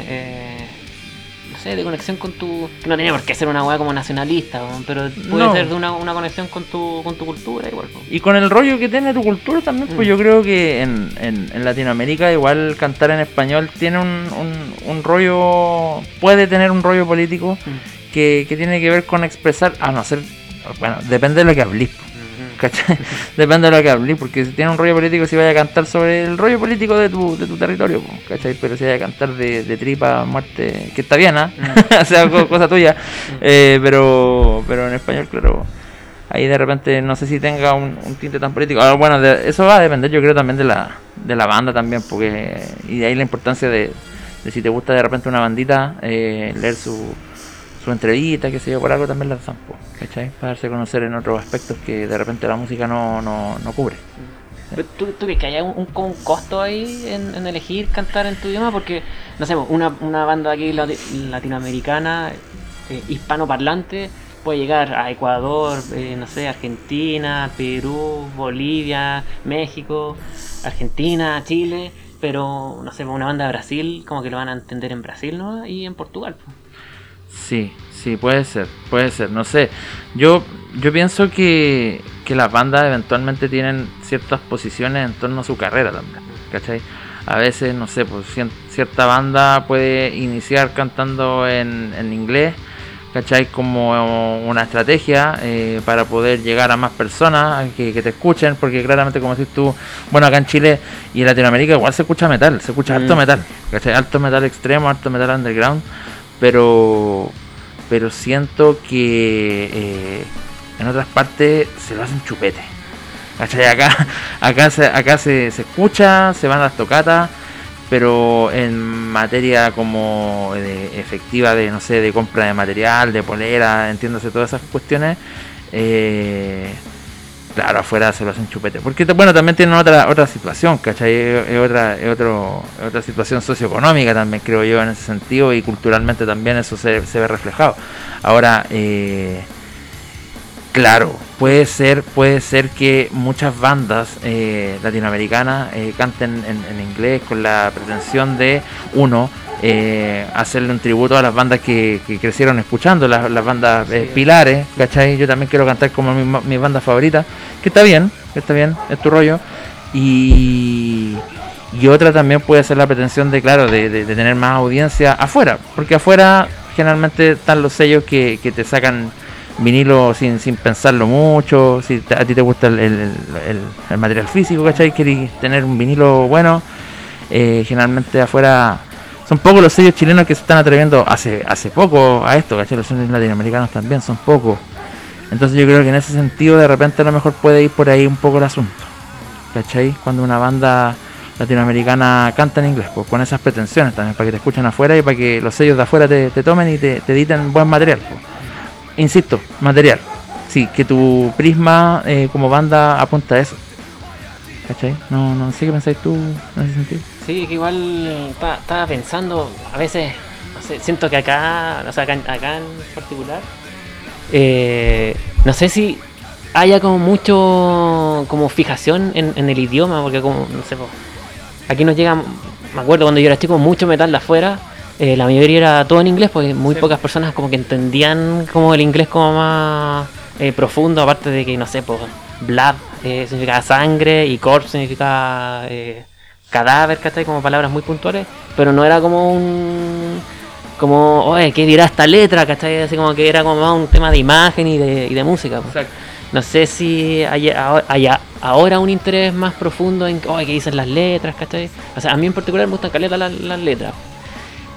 eh, no sé, de conexión con tu... que no tiene por qué ser una weá como nacionalista, pero puede No. ser de una, una conexión con tu, con tu cultura igual. Y con el rollo que tiene tu cultura también, pues Mm. yo creo que en, en, en Latinoamérica igual cantar en español tiene un, un, un rollo, puede tener un rollo político Mm. que, que tiene que ver con expresar, a no ser, bueno, depende de lo que hablís. ¿cachai? Depende de lo que hablís, porque si tiene un rollo político, si vaya a cantar sobre el rollo político de tu, de tu territorio, ¿cachai? Pero si vaya a cantar de, de tripa, muerte, que está bien, ¿ah? o sea, co- cosa tuya, eh, pero, pero en español, claro, ahí de repente no sé si tenga un, un tinte tan político. Ah, bueno, de- eso va a depender, yo creo, también de la, de la banda también, porque y de ahí la importancia de, de si te gusta de repente una bandita, eh, leer su, su entrevista, que sé yo, por algo también la hacen, po, ¿cachai? Para darse a conocer en otros aspectos que de repente la música no, no, no cubre. ¿Tú, tú crees que haya un, un- costo ahí en, en elegir cantar en tu idioma? Porque, no sé, una, una banda aquí lati- latinoamericana, eh, hispanoparlante, puede llegar a Ecuador, eh, no sé, Argentina, Perú, Bolivia, México, Argentina, Chile, pero, no sé, una banda de Brasil, como que lo van a entender en Brasil, ¿no? Y en Portugal. pues. Sí, sí, puede ser, puede ser, no sé. Yo, yo pienso que, que las bandas eventualmente tienen ciertas posiciones en torno a su carrera también, ¿cachai? A veces, no sé, pues cierta banda puede iniciar cantando en, en inglés, ¿cachai? Como una estrategia eh, para poder llegar a más personas que, que, te escuchen, porque claramente, como decís tú, bueno, acá en Chile y en Latinoamérica igual se escucha metal, se escucha alto Mm. metal, ¿cachai? Alto metal extremo, alto metal underground, pero, pero siento que eh, en otras partes se lo hacen chupete. ¿Cachai? Acá, acá, se, acá se, se escucha, se van las tocatas, pero en materia como de efectiva de, no sé, de compra de material, de polera, entiéndase todas esas cuestiones, eh, claro, afuera se lo hacen chupete. Porque, bueno, también tienen otra otra situación, ¿cachai? Es, otra, es otro, es otra situación socioeconómica también, creo yo, en ese sentido, y culturalmente también eso se, se ve reflejado. Ahora, eh, Claro, puede ser, puede ser que muchas bandas eh, latinoamericanas eh, canten en, en, inglés con la pretensión de uno eh, hacerle un tributo a las bandas que, que crecieron escuchando, las, las bandas sí. pilares, ¿cachai? Yo también quiero cantar como mi, mis bandas favoritas, que está bien, que está bien, es tu rollo. Y, y otra también puede ser la pretensión de, claro, de, de, de tener más audiencia afuera, porque afuera generalmente están los sellos que, que te sacan vinilo sin, sin pensarlo mucho, si a ti te gusta el, el, el, el, material físico, ¿cachai? Querés tener un vinilo bueno, eh, generalmente afuera son pocos los sellos chilenos que se están atreviendo hace, hace poco a esto, ¿cachai? Los sellos latinoamericanos también son pocos. Entonces yo creo que en ese sentido de repente a lo mejor puede ir por ahí un poco el asunto, ¿cachai? Cuando una banda latinoamericana canta en inglés, pues con esas pretensiones también, para que te escuchen afuera y para que los sellos de afuera te, te tomen y te, te editen buen material. Pues insisto, material. Sí, que tu prisma eh, como banda apunta a eso. ¿Cachai? No, no sé qué pensáis tú en ese sentido. Sí, que igual estaba pensando, a veces, no sé, siento que acá, o sea, acá, acá en particular, eh, no sé si haya como mucho como fijación en, en el idioma, porque como, no sé, aquí nos llega, me acuerdo cuando yo era chico, mucho metal de afuera, eh, la mayoría era todo en inglés, porque muy sí. pocas personas como que entendían como el inglés como más eh, profundo, aparte de que, no sé, pues blood eh, significa sangre y corpse significa eh, cadáver, ¿cachai? Como palabras muy puntuales, pero no era como un... como, oye, ¿qué dirá esta letra? ¿cachai? Así como que era como más un tema de imagen y de, y de música. Pues. No sé si hay, hay, ahora un interés más profundo en, oye, ¿qué dicen las letras? ¿cachai? O sea, a mí en particular me gustan caleta las, las letras.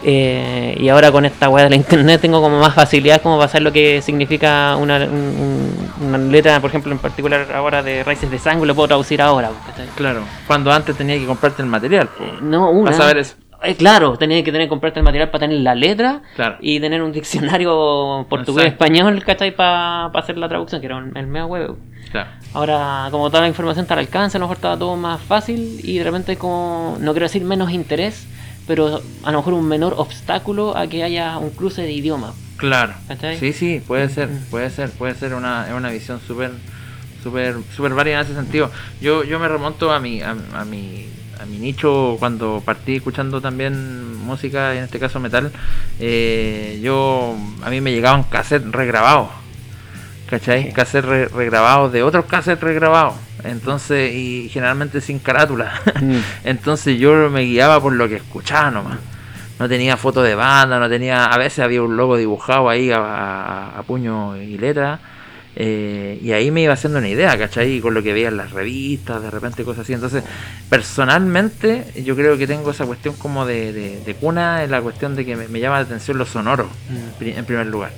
Eh, y ahora con esta web de la internet tengo como más facilidad como para saber lo que significa una, un, una letra, por ejemplo, en particular ahora de Raíces de Sangre, lo puedo traducir ahora. Claro, cuando antes tenía que comprarte el material. Eh, no, una. Para saber eso. Eh, claro, tenía que tener que comprarte el material para tener la letra claro. y tener un diccionario portugués-español, ¿cachai? Para pa hacer la traducción, que era un, el medio web. Claro. Ahora, como toda la información está al alcance, a lo mejor estaba todo más fácil y de repente como, no quiero decir menos interés, pero a lo mejor un menor obstáculo a que haya un cruce de idioma. Claro. ¿Cachai? Sí, sí, puede ser, puede ser, puede ser una, una visión súper súper súper válida en ese sentido. Yo yo me remonto a mi a, a, mi a mi nicho cuando partí escuchando también música, en este caso metal. Eh, yo a mí me llegaban cassettes regrabados. ¿Cachai? Cassettes re, regrabados de otros cassettes regrabados. Entonces, y generalmente sin carátula. Mm. Entonces yo me guiaba por lo que escuchaba nomás. No tenía fotos de banda, no tenía. A veces había un logo dibujado ahí a, a, a puño y letra. Eh, y ahí me iba haciendo una idea, ¿cachai? Con lo que veía en las revistas, de repente cosas así. Entonces, personalmente, yo creo que tengo esa cuestión como de, de, de cuna, en la cuestión de que me, me, llama la atención lo sonoro, mm. en primer lugar.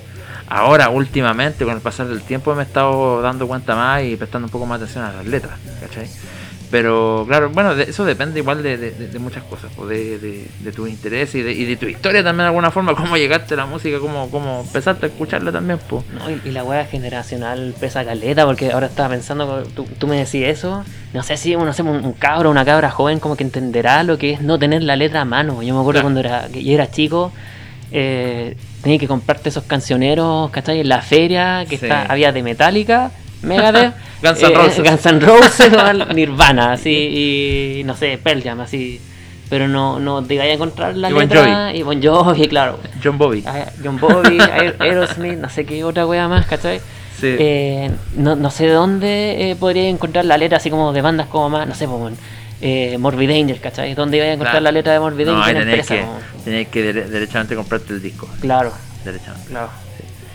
Ahora, últimamente, con el pasar del tiempo, me he estado dando cuenta más y prestando un poco más atención a las letras, ¿cachai? Pero claro, bueno, de, eso depende igual de, de, de muchas cosas, de, de, tu interés y, y de, tu historia también de alguna forma, cómo llegaste a la música, cómo, cómo empezaste a escucharla también. Pues. No, y, y, la hueá generacional pesa caleta, porque ahora estaba pensando, tú, tú me decís eso, no sé si no sé, un, un cabro, una cabra joven como que entenderá lo que es no tener la letra a mano. Yo me acuerdo claro. cuando era, yo era chico, eh, tenía que comprarte esos cancioneros, ¿cachai? En la feria, que sí. está, había de Metallica Megadeth, Guns N' Roses, eh, Guns N' Roses Nirvana, así, y no sé, Pearl Jam, así. Pero no, no te vayas a encontrar la y letra. Bon. Y Bon Jovi, claro. John Bobby. John Bobby, Aerosmith, no sé qué otra wea más, ¿cachai? Sí. Eh, no, no sé de dónde eh, podría encontrar la letra así como de bandas como más, no sé, pues, eh, Morbid Angel, ¿cachai? ¿Dónde iba a encontrar claro. la letra de Morbid no, Angel? Tenés que, tenés que derechamente comprarte el disco. Claro. Derechamente. Claro.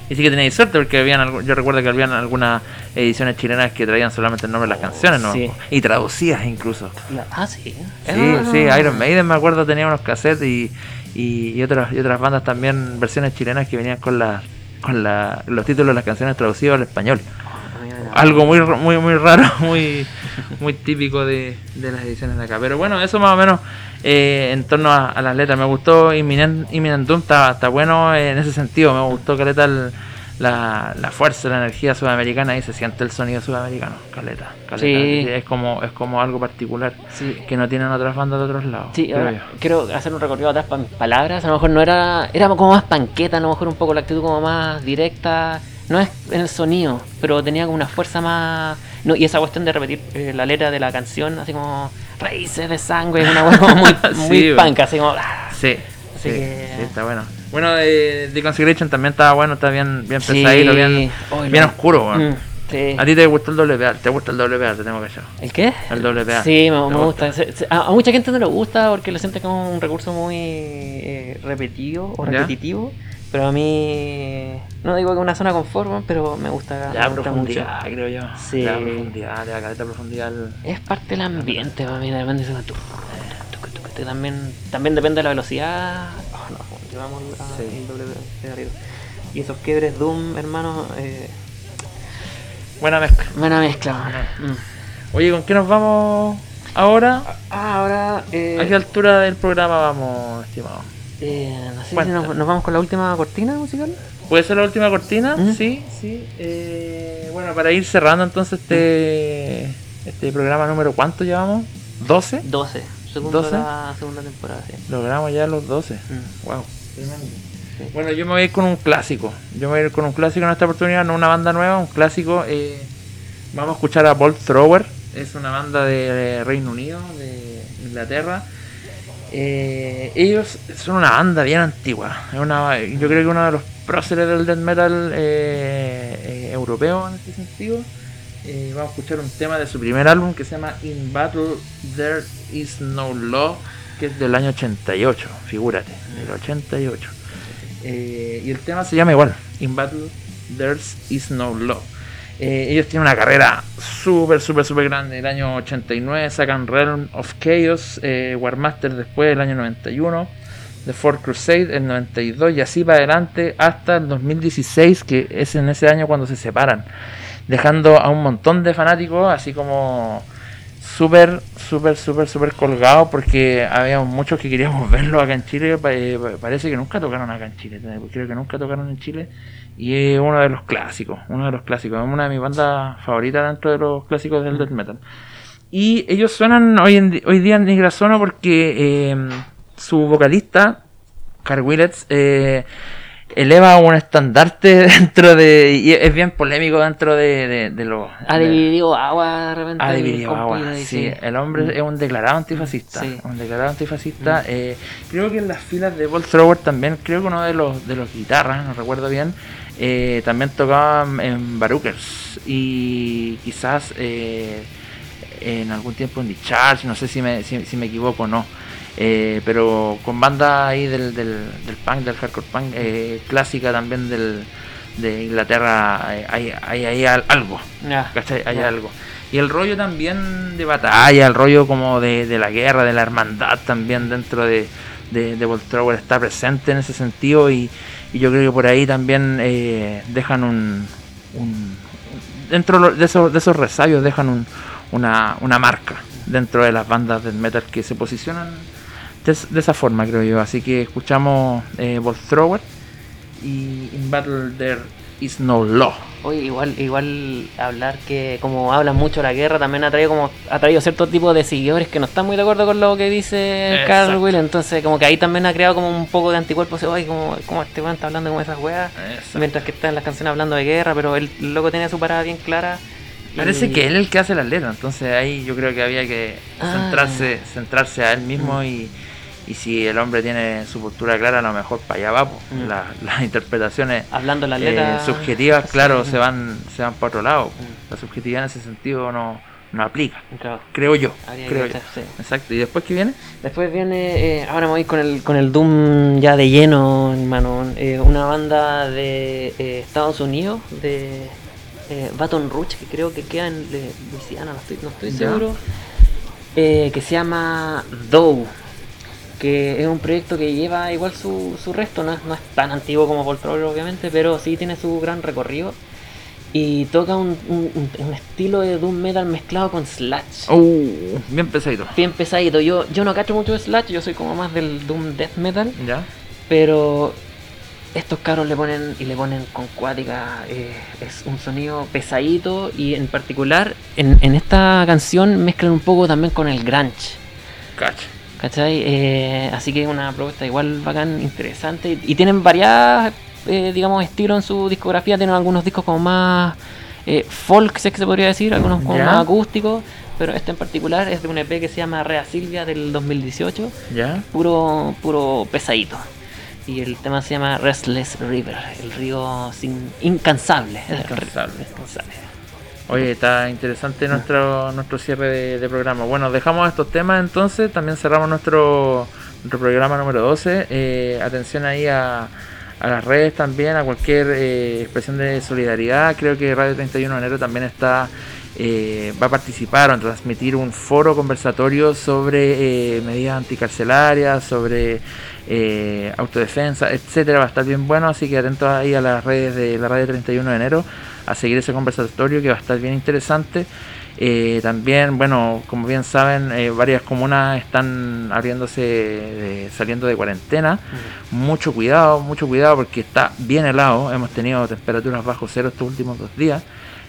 y sí que teníais suerte porque habían yo recuerdo que habían algunas ediciones chilenas que traían solamente el nombre de las canciones, ¿no? Sí. Y traducidas incluso. La- ah, sí. Sí, Ah. sí, Iron Maiden me acuerdo tenía unos cassettes y, y, y otras y otras bandas también, versiones chilenas que venían con las con la, los títulos de las canciones traducidos al español. Algo muy muy muy raro, muy muy típico de, de las ediciones de acá. Pero bueno, eso más o menos eh, en torno a, a las letras. Me gustó Imminent, Imminent Doom, está, está bueno en ese sentido. Me gustó Caleta el- la, la fuerza, la energía sudamericana y se siente el sonido sudamericano. Caleta, caleta. Sí. Es como es como algo particular Sí. que no tienen otras bandas de otros lados. Sí, creo ahora quiero hacer un recorrido atrás para mis palabras. A lo mejor no era. Era como más panqueta, a lo mejor un poco la actitud como más directa. No es en el sonido, pero tenía como una fuerza más. No, y esa cuestión de repetir eh, la letra de la canción, así como. Raíces de sangre, es una como muy, Sí, muy panca, así como. ah. Sí, Así sí, que- sí, está bueno. Bueno, de, de Consecration también estaba bueno, está bien, bien Sí. pesadito, bien, Oy, bien oscuro. Mm, sí. ¿A ti te gustó el WPA? ¿Te gusta el WPA? Te tengo callado. ¿El qué? El WPA. Sí, me, ¿Te me gusta. A, a mucha gente no le gusta porque lo siente como un recurso muy eh, repetido o ¿Ya? Pero a mí, no digo que una zona confort, pero me gusta. Me gusta profundidad, creo yo. Sí. Ya, profundidad, ya, caleta profundidad. el-. Es parte del ambiente, para mí, de repente También, también depende de la velocidad. Oh, no, llevamos la, Sí. el doble pedalito. Y esos quiebres Doom, hermano, eh, Buena mezcla. buena mezcla. Mm. Oye, ¿con qué nos vamos ahora? Ah, ahora. Eh, ¿A qué altura del programa vamos, estimado? Eh, no sé si Cuenta. nos, nos vamos con la última cortina musical. ¿Puede ser la última cortina? ¿Mm? Sí, sí. Eh, bueno, para ir cerrando entonces este, este programa número, ¿cuánto llevamos? ¿12? 12. Segunda, 12. la segunda temporada, sí. Logramos ya los 12. Mm. Wow, tremendo. Bueno, yo me voy a ir con un clásico. Yo me voy a ir con un clásico en esta oportunidad, no una banda nueva, un clásico. eh, vamos a escuchar a Bolt Thrower. Es una banda de Reino Unido, de Inglaterra. Eh, ellos son una banda bien antigua. Yo creo que uno de los próceres del death metal eh, eh, europeo en este sentido. Vamos a escuchar un tema de su primer álbum que se llama In Battle There Is No Law, que es del año 88, figúrate, del 88. Eh, y el tema se llama igual, In Battle There Is No Law. Eh, ellos tienen una carrera súper, súper, súper grande. El año 89 sacan Realm of Chaos, eh, Warmaster después el año 91, The Fourth Crusade el 92 y así para adelante hasta el 2016, que es en ese año cuando se separan, dejando a un montón de fanáticos así como súper, súper, súper, súper colgados porque habíamos muchos que queríamos verlo acá en Chile. eh, pa- parece que nunca tocaron acá en Chile, creo que nunca tocaron en Chile. Y es uno de los clásicos, uno de los clásicos, es una de mis bandas favoritas dentro de los clásicos del death metal. Y ellos suenan hoy, en, hoy día en Nigrasono porque eh, su vocalista, Carl Willets, eh, eleva un estandarte dentro de. y es bien polémico dentro de, de, de los. Ha dividido agua de repente. ha dividido agua. Sí, el hombre es un declarado antifascista. Sí. Un declarado antifascista. eh, creo que en las filas de Bolt Thrower también, creo que uno de los de los guitarras, no recuerdo bien, eh, también tocaba en Barookers. Y quizás eh, en algún tiempo en Discharge, no sé si me, si, si me equivoco o no. Eh, pero con banda ahí del, del, del punk, del hardcore punk, eh, clásica también del, de Inglaterra, eh, hay, hay, hay al- algo. Hay algo. Y el rollo también de batalla, el rollo como de, de la guerra, de la hermandad también dentro de, de, de está presente en ese sentido y, y yo creo que por ahí también eh, dejan un, dentro de esos, de esos resabios dejan un- una, una marca dentro de las bandas del metal que se posicionan de esa forma creo yo. Así que escuchamos eh, Bolt Thrower y In Battle There Is No Law. Oye, igual, igual hablar que como hablan mucho de la guerra también ha traído como ha traído cierto tipo de seguidores que no están muy de acuerdo con lo que dice Carl Exacto. Will, entonces como que ahí también ha creado como un poco de anticuerpos, oye, como, como este weón está hablando como esas weas, Exacto. mientras que está en las canciones hablando de guerra, pero él loco tenía su parada bien clara. Parece que él es el que hace las letras, entonces ahí yo creo que había que Ah. centrarse, centrarse a él mismo y, y si el hombre tiene su postura clara, a lo mejor para allá va. Mm. La- las interpretaciones hablando eh, subjetivas, claro, se van se van para otro lado. Mm. La subjetividad en ese sentido no, no aplica. Claro. Creo yo. Habría creo yo. sí. Exacto. ¿Y después qué viene? Después viene, eh, ahora me voy con el, con el Doom ya de lleno, hermano. Eh, una banda de Estados Unidos, de Baton Rouge, que creo que queda en Luisiana, no estoy, no estoy seguro. que se llama Doe, que es un proyecto que lleva igual su, su resto, no es, no es tan antiguo como Voltroll obviamente, pero sí tiene su gran recorrido. Y toca un, un- estilo de Doom Metal mezclado con Slash Uh, bien pesadito. bien pesadito. Yo, yo no cacho mucho de Slash, yo soy como más del Doom Death Metal, ¿Ya? pero estos caros le ponen y le ponen con cuática, eh, es un sonido pesadito y en particular en, en esta canción mezclan un poco también con el grunge. Cacha. ¿Cachai? Eh, así que es una propuesta igual bacán, interesante. Y, tienen varias, eh, digamos, estilos en su discografía. Tienen algunos discos como más eh, folk, si es que se podría decir, algunos como Ya. más acústicos. Pero este en particular es de un EP que se llama Rea Silvia del 2018. ¿Ya? Puro, puro pesadito. Y el tema se llama Restless River, el río sin, incansable. Incansable. Incansable. Oye, está interesante nuestro nuestro cierre de, de programa. Bueno, dejamos estos temas entonces. También cerramos nuestro, nuestro programa número 12. Eh, atención ahí a, a las redes también, a cualquier eh, expresión de solidaridad. Creo que Radio 31 de enero también está eh, va a participar o a transmitir un foro conversatorio sobre eh, medidas anticarcelarias, sobre eh, autodefensa, etcétera. Va a estar bien bueno, así que atentos ahí a las redes de la Radio 31 de enero a seguir ese conversatorio que va a estar bien interesante. Eh, también, bueno, como bien saben, eh, varias comunas están abriéndose, de- saliendo de cuarentena. Mucho cuidado, mucho cuidado porque está bien helado. Hemos tenido temperaturas bajo cero estos últimos dos días.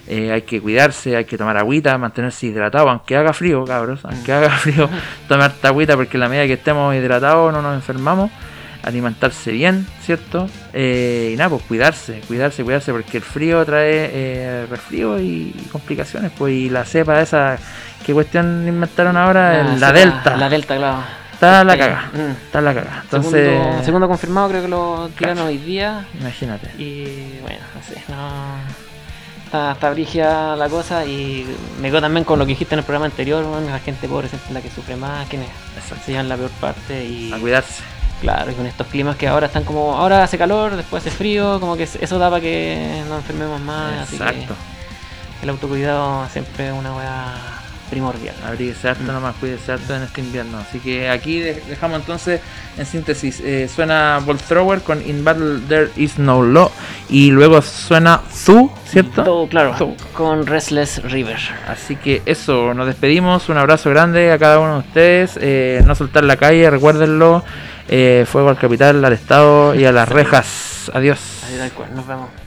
Eh, hay que cuidarse, hay que tomar agüita, mantenerse hidratado, aunque haga frío, cabros, aunque haga frío, tomar esta agüita porque en la medida que estemos hidratados no nos enfermamos, alimentarse bien, ¿cierto? Eh, y nada, pues cuidarse, cuidarse, cuidarse, porque el frío trae eh, resfrío y, complicaciones, pues y la cepa esa, ¿qué cuestión inventaron ahora? Ah, la Delta. La Delta, claro. Está la caga, mm. está la caga. Entonces, segundo, segundo confirmado, creo que lo tiraron hoy día. imagínate. Y bueno, no sé, no. Está, está la cosa y me quedo también con lo que dijiste en el programa anterior, bueno, la gente pobre es la que sufre más, quienes se llevan la peor parte y A cuidarse. Claro, y con estos climas que ahora están como, ahora hace calor, después hace frío, como que eso da para que nos enfermemos más, así Exacto. que el autocuidado siempre es una weá primordial. Abríguese harto nomás, cuídese harto en este invierno. Así que aquí de- dejamos entonces, en síntesis, eh, suena Bolt Thrower con In Battle There Is No Law. Y luego suena Zu, ¿cierto? Todo, claro, Todo. con Restless River. Así que eso, nos despedimos. Un abrazo grande a cada uno de ustedes. eh, no soltar la calle, recuérdenlo. Eh, fuego al capital, al Estado y a las rejas. Adiós. Así tal cual, nos vemos.